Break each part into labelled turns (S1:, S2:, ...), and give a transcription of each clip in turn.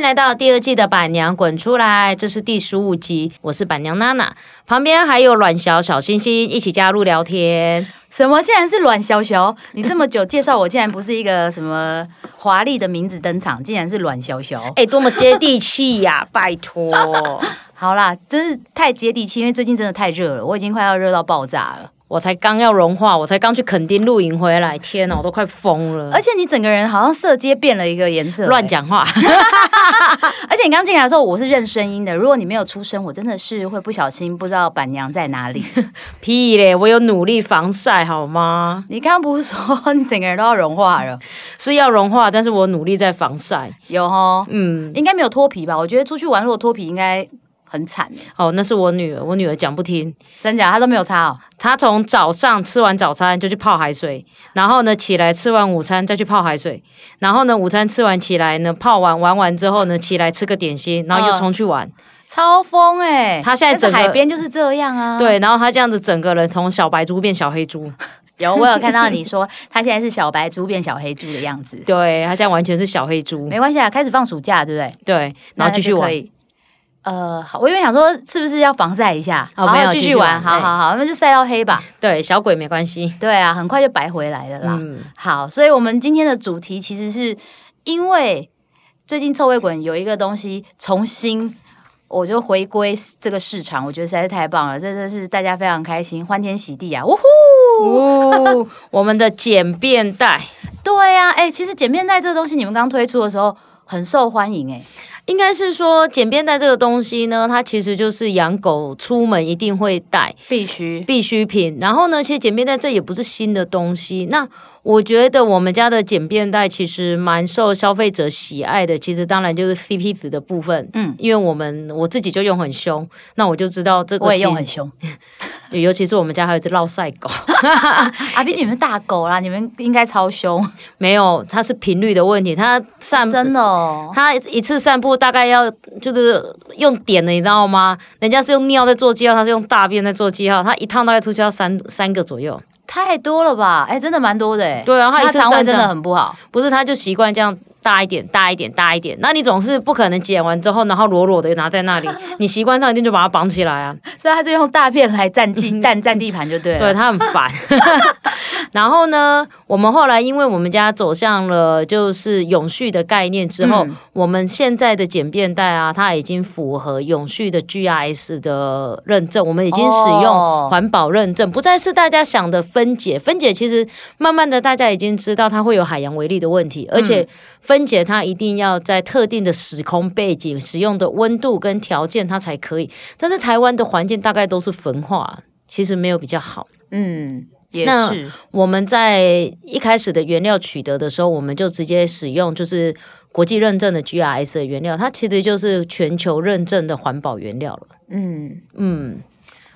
S1: 迎来到第二季的板娘滚出来，这是第十五集，我是板娘娜娜，旁边还有阮小小星星一起加入聊天。
S2: 什么？竟然是阮小小？你这么久介绍我，竟然不是一个什么华丽的名字登场，竟然是阮小小。
S1: 哎，多么接地气呀！拜托，
S2: 好啦，真是太接地气，因为最近真的太热了，我已经快要热到爆炸了。
S1: 我才刚要融化，我才刚去垦丁露营回来，天哪，我都快疯了！
S2: 而且你整个人好像色阶变了一个颜色，
S1: 乱讲话。
S2: 而且你刚进来的时候，我是认声音的，如果你没有出声，我真的是会不小心不知道板娘在哪里。
S1: 屁嘞，我有努力防晒好吗？
S2: 你刚刚不是说你整个人都要融化了？
S1: 是要融化，但是我努力在防晒。
S2: 有哦，嗯，应该没有脱皮吧？我觉得出去玩如果脱皮应该。很惨
S1: 哦，那是我女儿，我女儿讲不听，
S2: 真假她都没有擦哦。
S1: 她从早上吃完早餐就去泡海水，然后呢起来吃完午餐再去泡海水，然后呢午餐吃完起来呢泡完玩完之后呢起来吃个点心，然后又冲去玩，
S2: 超疯哎！
S1: 她现在整
S2: 海边就是这样啊。
S1: 对，然后她这样子整个人从小白猪变小黑猪，
S2: 有我有看到你说她现在是小白猪变小黑猪的样子，
S1: 对她现在完全是小黑猪，
S2: 没关系啊，开始放暑假对不对？
S1: 对，然后继续玩。
S2: 呃，好，我因为想说是不是要防晒一下，
S1: 好，没有
S2: 继续玩，好好好，那就晒到黑吧。
S1: 对，小鬼没关系。
S2: 对啊，很快就白回来了啦。嗯，好，所以我们今天的主题其实是因为最近臭味滚有一个东西重新，我就回归这个市场，我觉得实在是太棒了，真的是大家非常开心，欢天喜地啊！呜
S1: 呼，我们的简便袋，
S2: 对呀，哎，其实简便袋这个东西，你们刚推出的时候很受欢迎，哎。
S1: 应该是说简便袋这个东西呢，它其实就是养狗出门一定会带，
S2: 必须
S1: 必需品。然后呢，其实简便袋这也不是新的东西。那我觉得我们家的简便袋其实蛮受消费者喜爱的。其实当然就是 CP 值的部分，嗯，因为我们我自己就用很凶，那我就知道这个
S2: 我也用很凶。
S1: 尤其是我们家还有一只捞晒狗，
S2: 啊，毕竟你们大狗啦，你们应该超凶。
S1: 没有，它是频率的问题。它散
S2: 真的，哦，
S1: 它一次散步大概要就是用点的，你知道吗？人家是用尿在做记号，它是用大便在做记号。它一趟大概出去要三三个左右。
S2: 太多了吧？哎，真的蛮多的哎。
S1: 对啊，
S2: 他肠胃真的很不好。
S1: 不是，他就习惯这样大一点、大一点、大一点。那你总是不可能剪完之后，然后裸裸的拿在那里。你习惯上一定就把它绑起来啊。
S2: 所以他是用大片来占地、占占地盘就对了。
S1: 对他很烦。然后呢，我们后来因为我们家走向了就是永续的概念之后，我们现在的简便袋啊，它已经符合永续的 GRS 的认证，我们已经使用环保认证，不再是大家想的分解。分解其实慢慢的大家已经知道它会有海洋微粒的问题，而且分解它一定要在特定的时空背景、使用的温度跟条件它才可以。但是台湾的环境大概都是焚化，其实没有比较好。
S2: 嗯。
S1: 那我们在一开始的原料取得的时候，我们就直接使用就是国际认证的 GRS 的原料，它其实就是全球认证的环保原料了。嗯嗯，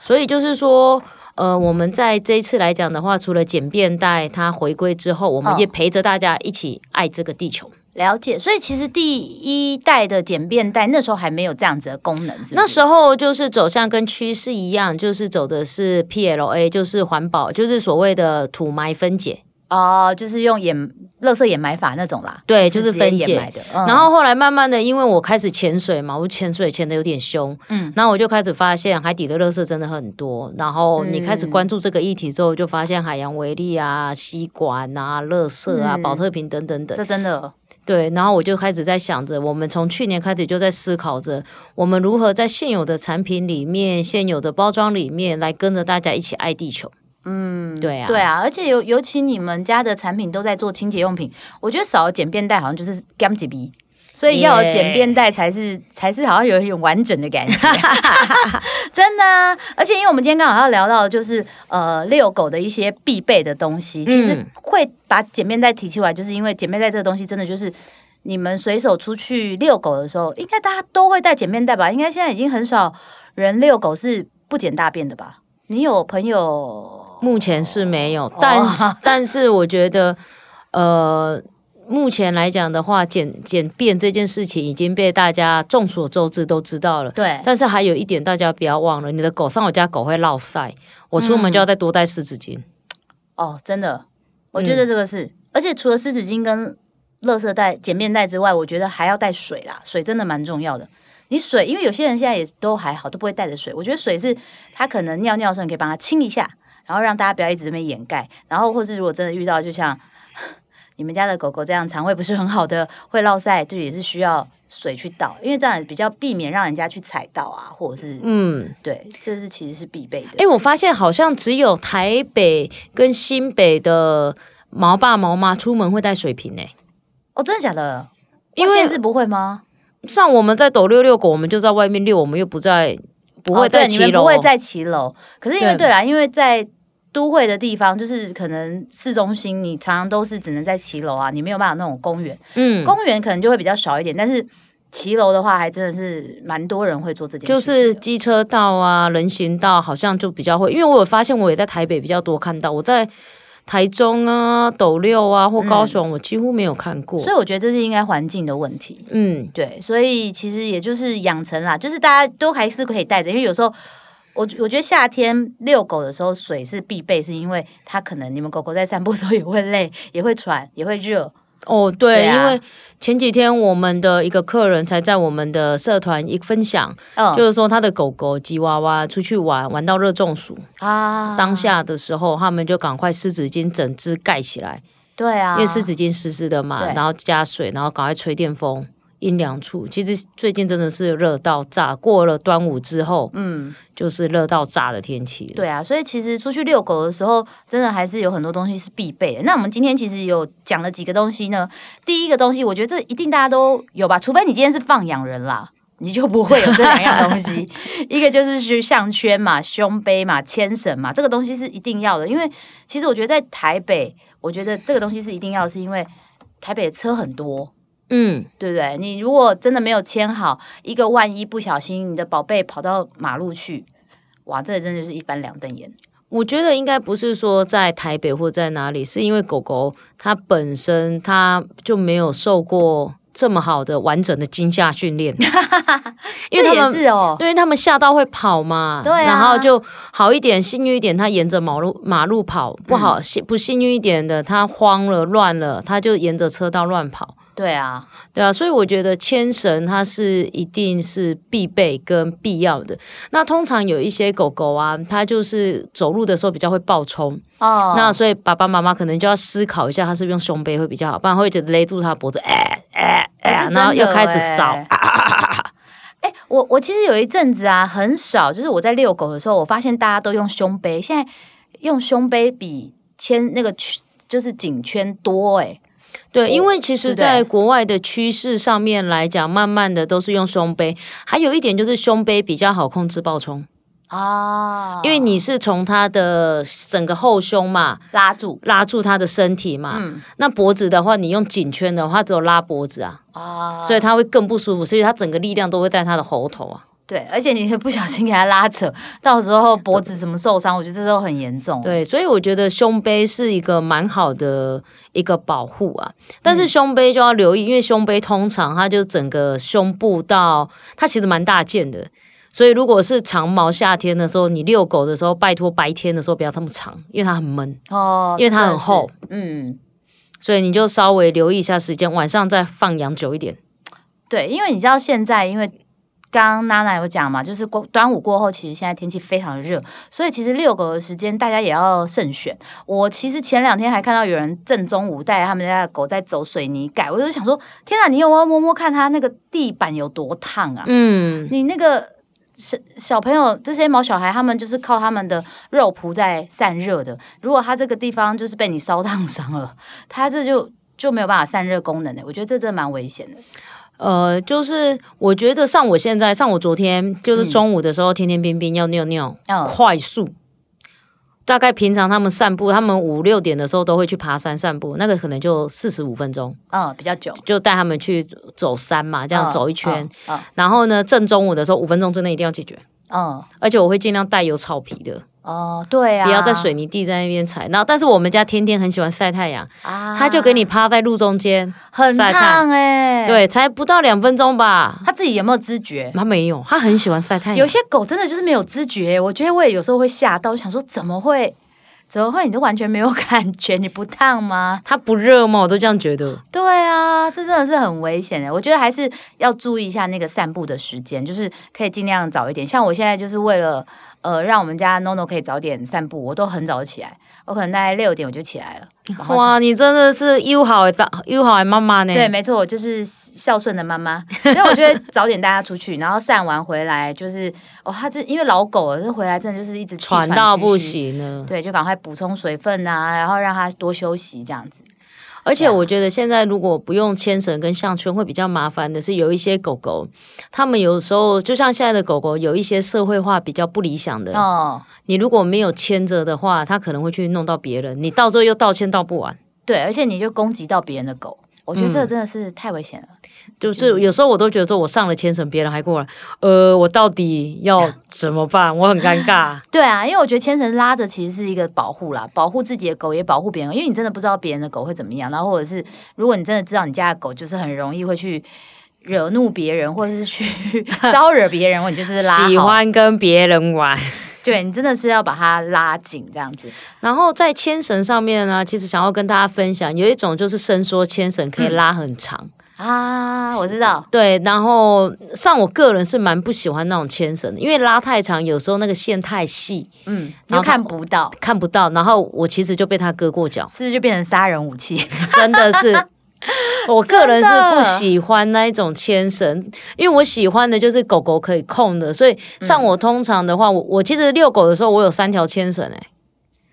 S1: 所以就是说，呃，我们在这一次来讲的话，除了简便带它回归之后，我们也陪着大家一起爱这个地球。
S2: 了解，所以其实第一代的简便袋那时候还没有这样子的功能，是
S1: 那时候就是走向跟趋势一样，就是走的是 PLA，就是环保，就是所谓的土埋分解
S2: 哦，就是用掩垃圾掩埋法那种啦。
S1: 对，就是分解的。然后后来慢慢的，因为我开始潜水嘛，我潜水潜的有点凶，嗯，然后我就开始发现海底的垃圾真的很多。然后你开始关注这个议题之后，就发现海洋微粒啊、吸管啊、垃圾啊、保特瓶等等等，
S2: 这真的。
S1: 对，然后我就开始在想着，我们从去年开始就在思考着，我们如何在现有的产品里面、现有的包装里面，来跟着大家一起爱地球。嗯，对啊，
S2: 对啊，而且尤尤其你们家的产品都在做清洁用品，我觉得少了简便袋好像就是干几鼻。所以要有简便袋才是才是好像有一种完整的感觉，真的。而且因为我们今天刚好要聊到就是呃遛狗的一些必备的东西，其实会把简便袋提出来，就是因为简便袋这个东西真的就是你们随手出去遛狗的时候，应该大家都会带简便袋吧？应该现在已经很少人遛狗是不捡大便的吧？你有朋友？
S1: 目前是没有，但但是我觉得呃。目前来讲的话，简简便这件事情已经被大家众所周知，都知道了。
S2: 对。
S1: 但是还有一点，大家不要忘了，你的狗上我家狗会落晒，我出门就要再多带湿纸巾。
S2: 哦，真的，我觉得这个是，而且除了湿纸巾跟垃圾袋、简便袋之外，我觉得还要带水啦，水真的蛮重要的。你水，因为有些人现在也都还好，都不会带着水。我觉得水是他可能尿尿的时候，你可以帮他清一下，然后让大家不要一直这边掩盖。然后，或是如果真的遇到，就像你们家的狗狗这样肠胃不是很好的，会落塞，就也是需要水去倒，因为这样比较避免让人家去踩到啊，或者是嗯，对，这是其实是必备的。
S1: 哎，我发现好像只有台北跟新北的毛爸毛妈出门会带水瓶呢。
S2: 哦，真的假的？因为是不会吗？
S1: 像我们在抖六六狗，我们就在外面遛，我们又不在，不会在骑
S2: 楼，不会在骑楼。可是因为对啦，因为在。都会的地方就是可能市中心，你常常都是只能在骑楼啊，你没有办法那种公园。嗯，公园可能就会比较少一点，但是骑楼的话，还真的是蛮多人会做这件
S1: 事。就是机车道啊，人行道好像就比较会，因为我有发现，我也在台北比较多看到，我在台中啊、斗六啊或高雄，我几乎没有看过。
S2: 所以我觉得这是应该环境的问题。嗯，对，所以其实也就是养成啦，就是大家都还是可以带着，因为有时候。我我觉得夏天遛狗的时候水是必备，是因为它可能你们狗狗在散步的时候也会累，也会喘，也会热。
S1: 哦，对，因为前几天我们的一个客人才在我们的社团一分享，就是说他的狗狗吉娃娃出去玩，玩到热中暑啊，当下的时候他们就赶快湿纸巾整只盖起来。
S2: 对啊，
S1: 因为湿纸巾湿湿的嘛，然后加水，然后赶快吹电风。阴凉处，其实最近真的是热到炸。过了端午之后，嗯，就是热到炸的天气。
S2: 对啊，所以其实出去遛狗的时候，真的还是有很多东西是必备的。那我们今天其实有讲了几个东西呢？第一个东西，我觉得这一定大家都有吧，除非你今天是放养人啦，你就不会有这两样东西。一个就是是项圈嘛、胸背嘛、牵绳嘛，这个东西是一定要的。因为其实我觉得在台北，我觉得这个东西是一定要，是因为台北的车很多。嗯，对不对？你如果真的没有牵好，一个万一不小心，你的宝贝跑到马路去，哇，这真的是一翻两瞪眼。
S1: 我觉得应该不是说在台北或在哪里，是因为狗狗它本身它就没有受过这么好的完整的惊吓训练，
S2: 因为他们是哦，
S1: 因为他们吓到会跑嘛，
S2: 对，
S1: 然后就好一点，幸运一点，它沿着马路马路跑；不好幸不幸运一点的，它慌了乱了，它就沿着车道乱跑。
S2: 对啊，
S1: 对啊，所以我觉得牵绳它是一定是必备跟必要的。那通常有一些狗狗啊，它就是走路的时候比较会暴冲哦，那所以爸爸妈妈可能就要思考一下，它是不是用胸背会比较好，不然会觉得勒住它脖子，哎哎哎，然后又开始找。
S2: 哎，我我其实有一阵子啊，很少，就是我在遛狗的时候，我发现大家都用胸背，现在用胸背比牵那个就是颈圈多哎。
S1: 对，因为其实，在国外的趋势上面来讲，慢慢的都是用胸背。还有一点就是胸背比较好控制爆冲啊，因为你是从他的整个后胸嘛
S2: 拉住，
S1: 拉住他的身体嘛。嗯，那脖子的话，你用颈圈的话，只有拉脖子啊，啊，所以他会更不舒服，所以他整个力量都会在他的喉头啊。
S2: 对，而且你会不小心给他拉扯，到时候脖子什么受伤，我觉得这都很严重。
S1: 对，所以我觉得胸背是一个蛮好的一个保护啊。但是胸背就要留意，因为胸背通常它就整个胸部到它其实蛮大件的，所以如果是长毛夏天的时候，你遛狗的时候，拜托白天的时候不要这么长，因为它很闷哦，因为它很厚。嗯，所以你就稍微留意一下时间，晚上再放养久一点。
S2: 对，因为你知道现在因为。刚刚娜娜有讲嘛，就是过端午过后，其实现在天气非常的热，所以其实遛狗的时间大家也要慎选。我其实前两天还看到有人正中午带他们家的狗在走水泥盖，我就想说，天哪，你有没有摸摸看它那个地板有多烫啊？嗯，你那个小小朋友这些毛小孩，他们就是靠他们的肉脯在散热的。如果他这个地方就是被你烧烫伤了，他这就就没有办法散热功能的。我觉得这真的蛮危险的。
S1: 呃，就是我觉得像我现在，像我昨天就是中午的时候，天天冰冰要尿尿，快速。大概平常他们散步，他们五六点的时候都会去爬山散步，那个可能就四十五分钟，
S2: 嗯，比较久，
S1: 就带他们去走山嘛，这样走一圈。然后呢，正中午的时候，五分钟之内一定要解决。嗯，而且我会尽量带有草皮的。
S2: 哦，对啊，
S1: 不要在水泥地在那边踩。然后，但是我们家天天很喜欢晒太阳啊，他就给你趴在路中间，
S2: 很烫哎。
S1: 对，才不到两分钟吧。
S2: 他自己有没有知觉？
S1: 他没有，他很喜欢晒太阳。
S2: 有些狗真的就是没有知觉，我觉得我也有时候会吓到，想说怎么会怎么会？你都完全没有感觉？你不烫吗？
S1: 它不热吗？我都这样觉得。
S2: 对啊，这真的是很危险的。我觉得还是要注意一下那个散步的时间，就是可以尽量早一点。像我现在就是为了呃让我们家 NONO 可以早点散步，我都很早起来，我可能大概六点我就起来了。
S1: 哇，你真的是又好的早又好的妈妈呢。
S2: 对，没错，我就是孝顺的妈妈。所以我觉得早点带它出去，然后散完回来，就是哦，它这因为老狗了，这回来真的就是一直
S1: 喘到不行了。
S2: 对，就赶快补充水分啊，然后让他多休息这样子。
S1: 而且我觉得现在如果不用牵绳跟项圈会比较麻烦的是，有一些狗狗，它们有时候就像现在的狗狗，有一些社会化比较不理想的哦。你如果没有牵着的话，它可能会去弄到别人，你到最后又道歉道不完。
S2: 对，而且你就攻击到别人的狗，我觉得这真的是太危险了。
S1: 就是有时候我都觉得说，我上了牵绳，别人还过来，呃，我到底要怎么办？我很尴尬。
S2: 对啊，因为我觉得牵绳拉着其实是一个保护啦，保护自己的狗也保护别人，因为你真的不知道别人的狗会怎么样。然后或者是如果你真的知道你家的狗就是很容易会去惹怒别人，或者是去 招惹别人，你就是拉
S1: 喜欢跟别人玩。
S2: 对你真的是要把它拉紧这样子。
S1: 然后在牵绳上面呢，其实想要跟大家分享，有一种就是伸缩牵绳可以拉很长。
S2: 啊，我知道，
S1: 对，然后像我个人是蛮不喜欢那种牵绳的，因为拉太长，有时候那个线太细，
S2: 嗯，然后看不到，
S1: 看不到，然后我其实就被他割过脚，
S2: 是就变成杀人武器，
S1: 真的是，我个人是不喜欢那一种牵绳，因为我喜欢的就是狗狗可以控的，所以像我通常的话，我我其实遛狗的时候，我有三条牵绳哎。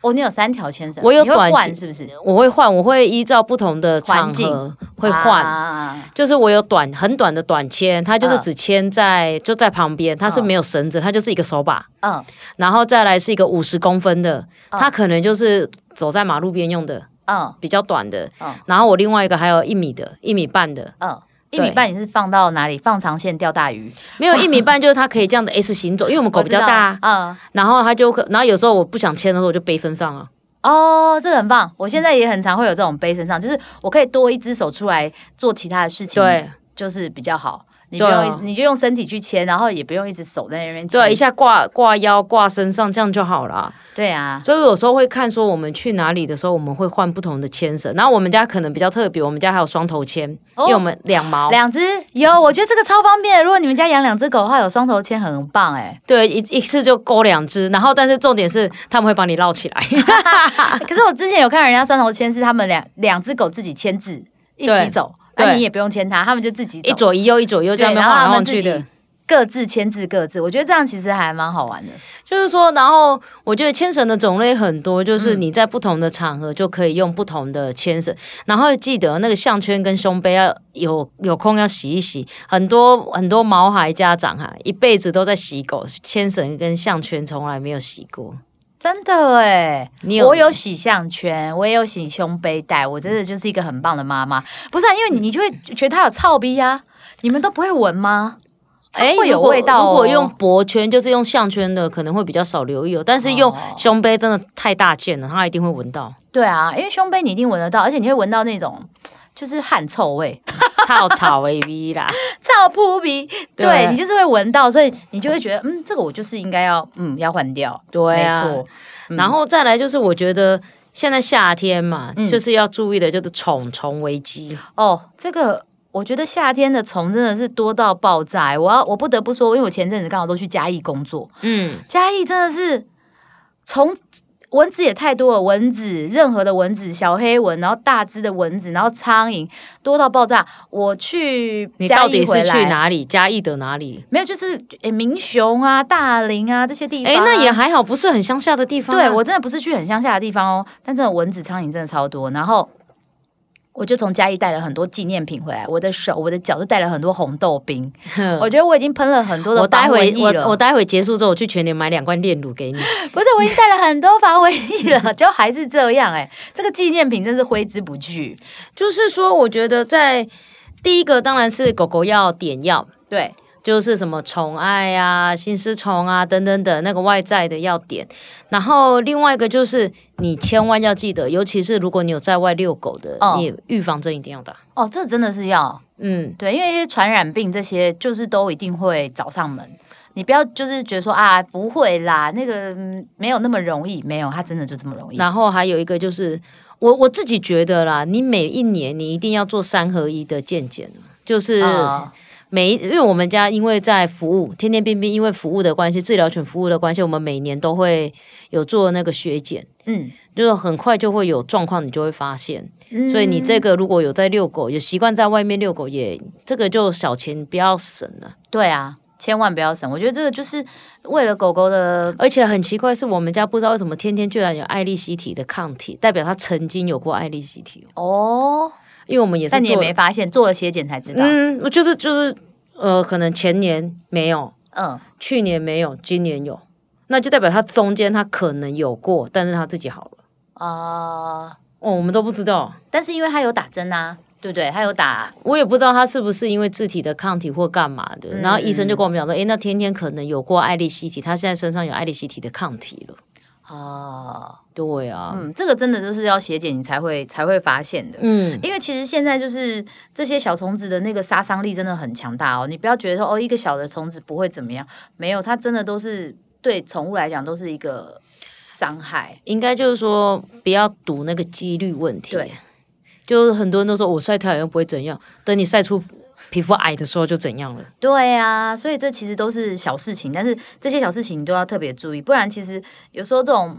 S2: 哦，你有三条牵绳，
S1: 我有短
S2: 换是不是？
S1: 我会换，我会依照不同的场合会换。就是我有短很短的短牵，它就是只牵在就在旁边，它是没有绳子，它就是一个手把。嗯，然后再来是一个五十公分的，它可能就是走在马路边用的。嗯，比较短的。嗯，然后我另外一个还有一米的，一米半的。嗯。
S2: 一米半你是放到哪里？放长线钓大鱼？
S1: 没有 一米半，就是它可以这样的 S 型走，因为我们狗比较大，嗯，然后它就可，然后有时候我不想牵的时候，我就背身上了。
S2: 哦，这个很棒，我现在也很常会有这种背身上，就是我可以多一只手出来做其他的事情，
S1: 对，
S2: 就是比较好。你不用，你就用身体去牵，然后也不用一直手在那边牵，
S1: 对，一下挂挂腰挂身上这样就好了。
S2: 对啊，
S1: 所以有时候会看说我们去哪里的时候，我们会换不同的牵绳。然后我们家可能比较特别，我们家还有双头牵，因为我们两毛
S2: 两只有，我觉得这个超方便。如果你们家养两只狗的话，有双头牵很棒哎。
S1: 对，一一次就勾两只，然后但是重点是他们会帮你绕起来。
S2: 可是我之前有看人家双头牵是他们两两只狗自己牵字一起走。那你也不用牵它，他们就自己
S1: 一左一右，一左一右这样
S2: 然后
S1: 他
S2: 们自己各自牵制各自。我觉得这样其实还蛮好玩的。
S1: 就是说，然后我觉得牵绳的种类很多，就是你在不同的场合就可以用不同的牵绳。然后记得那个项圈跟胸杯要有有空要洗一洗。很多很多毛孩家长哈，一辈子都在洗狗，牵绳跟项圈从来没有洗过。
S2: 真的哎，我有洗项圈，我也有洗胸背带，我真的就是一个很棒的妈妈。不是，啊，因为你你就会觉得它有臭逼呀，你们都不会闻吗？哎，会有味道。
S1: 如果用脖圈，就是用项圈的，可能会比较少留意哦，但是用胸杯真的太大件了，它一定会闻到。
S2: 对啊，因为胸杯你一定闻得到，而且你会闻到那种就是汗臭味。
S1: 草草 V 啦，
S2: 草扑鼻，对你就是会闻到，所以你就会觉得，嗯，这个我就是应该要，嗯，要换掉。
S1: 对，
S2: 没错。
S1: 然后再来就是，我觉得现在夏天嘛，就是要注意的就是虫虫危机。
S2: 哦，这个我觉得夏天的虫真的是多到爆炸。我要我不得不说，因为我前阵子刚好都去嘉义工作，嗯，嘉义真的是虫。蚊子也太多了，蚊子任何的蚊子，小黑蚊，然后大只的蚊子，然后苍蝇多到爆炸。我去，
S1: 你到底是去哪里？嘉义的哪里？
S2: 没有，就是诶，明雄啊、大林啊这些地方。
S1: 哎，那也还好，不是很乡下的地方。
S2: 对我真的不是去很乡下的地方哦，但这种蚊子、苍蝇真的超多，然后。我就从嘉义带了很多纪念品回来，我的手、我的脚都带了很多红豆冰。我觉得我已经喷了很多的防蚊液
S1: 了。我我待会结束之后，我去全年买两罐炼乳给你。
S2: 不是，我已经带了很多防蚊液了，就还是这样哎。这个纪念品真是挥之不去。
S1: 就是说，我觉得在第一个当然是狗狗要点药，
S2: 对。
S1: 就是什么宠爱啊、心丝虫啊等等等那个外在的要点，然后另外一个就是你千万要记得，尤其是如果你有在外遛狗的，你预防针一定要打。
S2: 哦，这真的是要，嗯，对，因为一些传染病这些就是都一定会找上门。你不要就是觉得说啊不会啦，那个嗯没有那么容易，没有，它真的就这么容易。
S1: 然后还有一个就是，我我自己觉得啦，你每一年你一定要做三合一的健检，就是
S2: 哦
S1: 每，因为我们家因为在服务，天天冰冰因为服务的关系，治疗犬服务的关系，我们每年都会有做那个血检，
S2: 嗯，
S1: 就是很快就会有状况，你就会发现。
S2: 嗯
S1: 所以你这个如果有在遛狗，有习惯在外面遛狗也，这个就小钱不要省了。
S2: 对啊，千万不要省。我觉得这个就是为了狗狗的，
S1: 而且很奇怪，是我们家不知道为什么天天居然有爱丽西体的抗体，代表它曾经有过爱丽西体哦。
S2: 哦，
S1: 因为我们也是
S2: 但你也没发现，做了血检才知道。
S1: 嗯，我觉得就是呃，可能前年没有，
S2: 嗯，
S1: 去年没有，今年有，那就代表他中间他可能有过，但是他自己好了。
S2: 啊、
S1: 哦，我们都不知道，
S2: 但是因为他有打针啊，对不对？他有打，
S1: 我也不知道他是不是因为自体的抗体或干嘛的。然后医生就跟我们讲说，诶，那天天可能有过艾利希体，他现在身上有艾利希体的抗体了。
S2: 哦，
S1: 对啊，
S2: 嗯，这个真的就是要血检你才会才会发现的。
S1: 嗯，
S2: 因为其实现在就是这些小虫子的那个杀伤力真的很强大哦，你不要觉得说哦一个小的虫子不会怎么样，没有，它真的都是对宠物来讲都是一个伤害。
S1: 应该就是说不要赌那个几率问题。
S2: 对，
S1: 就是很多人都说我晒太阳又不会怎样，等你晒出皮肤矮的时候就怎样了。
S2: 对啊，所以这其实都是小事情，但是这些小事情你都要特别注意，不然其实有时候这种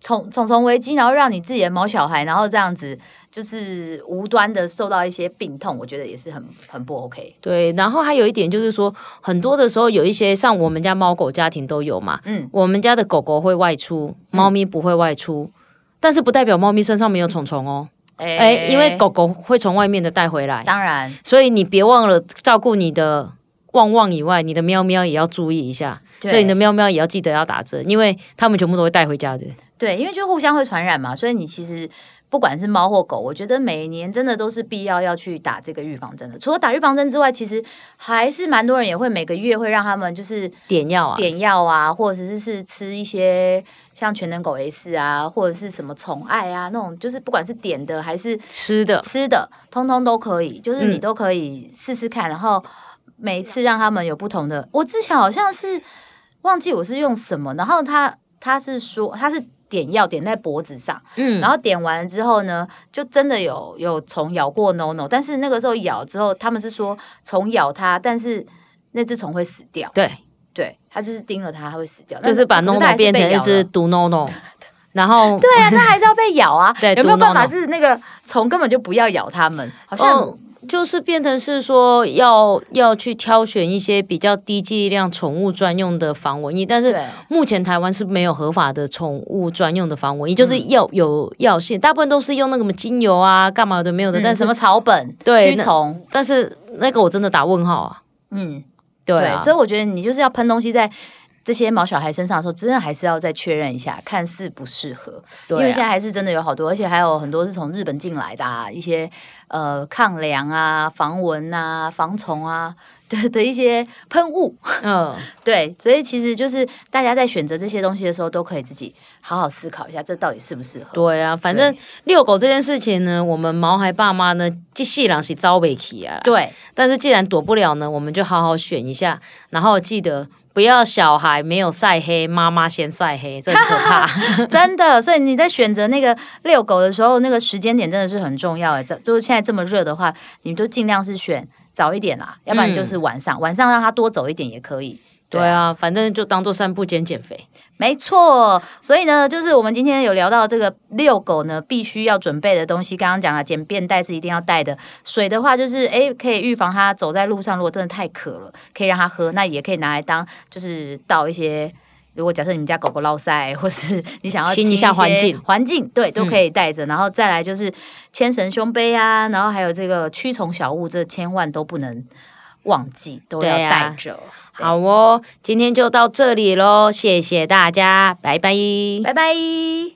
S2: 虫虫虫危机，然后让你自己的毛小孩，然后这样子就是无端的受到一些病痛，我觉得也是很很不 OK。
S1: 对，然后还有一点就是说，很多的时候有一些像我们家猫狗家庭都有嘛，
S2: 嗯，
S1: 我们家的狗狗会外出，猫咪不会外出，但是不代表猫咪身上没有虫虫哦。
S2: 哎
S1: 哎，因为狗狗会从外面的带回来，
S2: 当然
S1: 所以你别忘了照顾你的旺旺以外，你的喵喵也要注意一下。
S2: 对
S1: 所以你的喵喵也要记得要打针，因为它们全部都会带回家的。
S2: 对，因为就互相会传染嘛，所以你其实不管是猫或狗，我觉得每年真的都是必要要去打这个预防针的。除了打预防针之外，其实还是蛮多人也会每个月会让他们就是
S1: 点药啊，
S2: 点药啊，或者是是吃一些像全能狗 S 啊，或者是什么宠爱啊那种，就是不管是点的还是
S1: 吃的，
S2: 吃的，通通都可以，就是你
S1: 嗯
S2: 都可以试试看，然后每一次让他们有不同的。我之前好像是忘记我是用什么，然后他他是说他是点药点在脖子上，
S1: 嗯，
S2: 然后点完之后呢，就真的有有虫咬过 No No，但是那个时候咬之后，他们是说虫咬它，但是那只虫会死掉。
S1: 对，
S2: 对，它就是叮了它，它会死掉。
S1: 就是把
S2: 那
S1: no no 变成一只毒 no no，然后
S2: 对啊，那还是要被咬啊。
S1: 对
S2: 有没有
S1: 毒
S2: 办法是那个虫根本就不要咬它们？好像、
S1: 哦，就是变成是说要要去挑选一些比较低剂量宠物专用的防蚊液，但是目前台湾是没有合法的宠物专用的防蚊液，就是药有药性，大部分都是用那个什么精油啊，干嘛的没有的，但是
S2: 嗯什么草本
S1: 对
S2: 驱虫，
S1: 但是那个我真的打问号啊，
S2: 嗯，
S1: 对啊，
S2: 所以我觉得你就是要喷东西在。这些毛小孩身上的时候，真的还是要再确认一下，看适不适合。因
S1: 对啊，
S2: 为现在还是真的有好多，而且还有很多是从日本进来的啊，一些呃抗凉啊、防蚊啊、防虫啊 的的一些喷雾。
S1: 嗯，
S2: 对，所以其实就是大家在选择这些东西的时候，都可以自己好好思考一下，这到底适不适合。
S1: 对啊，反正遛狗这件事情呢，我们毛孩爸妈呢，既细人是遭委屈啊啦，
S2: 对，
S1: 但是既然躲不了呢，我们就好好选一下，然后记得不要小孩没有晒黑，妈妈先晒黑，这很可怕。
S2: 真的，所以你在选择那个遛狗的时候，那个时间点真的是很重要的。这就是现在这么热的话，你们就尽量是选早一点啦，要不然就是晚上，晚上让它多走一点也可以。
S1: 对啊，反正就当做散步减减肥。
S2: 没错，所以呢，就是我们今天有聊到这个遛狗呢，必须要准备的东西。刚刚讲了，简便袋是一定要带的。水的话，就是诶，可以预防它走在路上，如果真的太渴了，可以让它喝。那也可以拿来当，就是倒一些。如果假设你们家狗狗落塞，或是你想要
S1: 清一下环境
S2: 环境对都可以带着。然后再来就是牵绳胸背啊，然后还有这个驱虫小物，这千万都不能忘记，都要带着。
S1: 好哦，今天就到这里喽，谢谢大家，拜拜。
S2: 拜拜。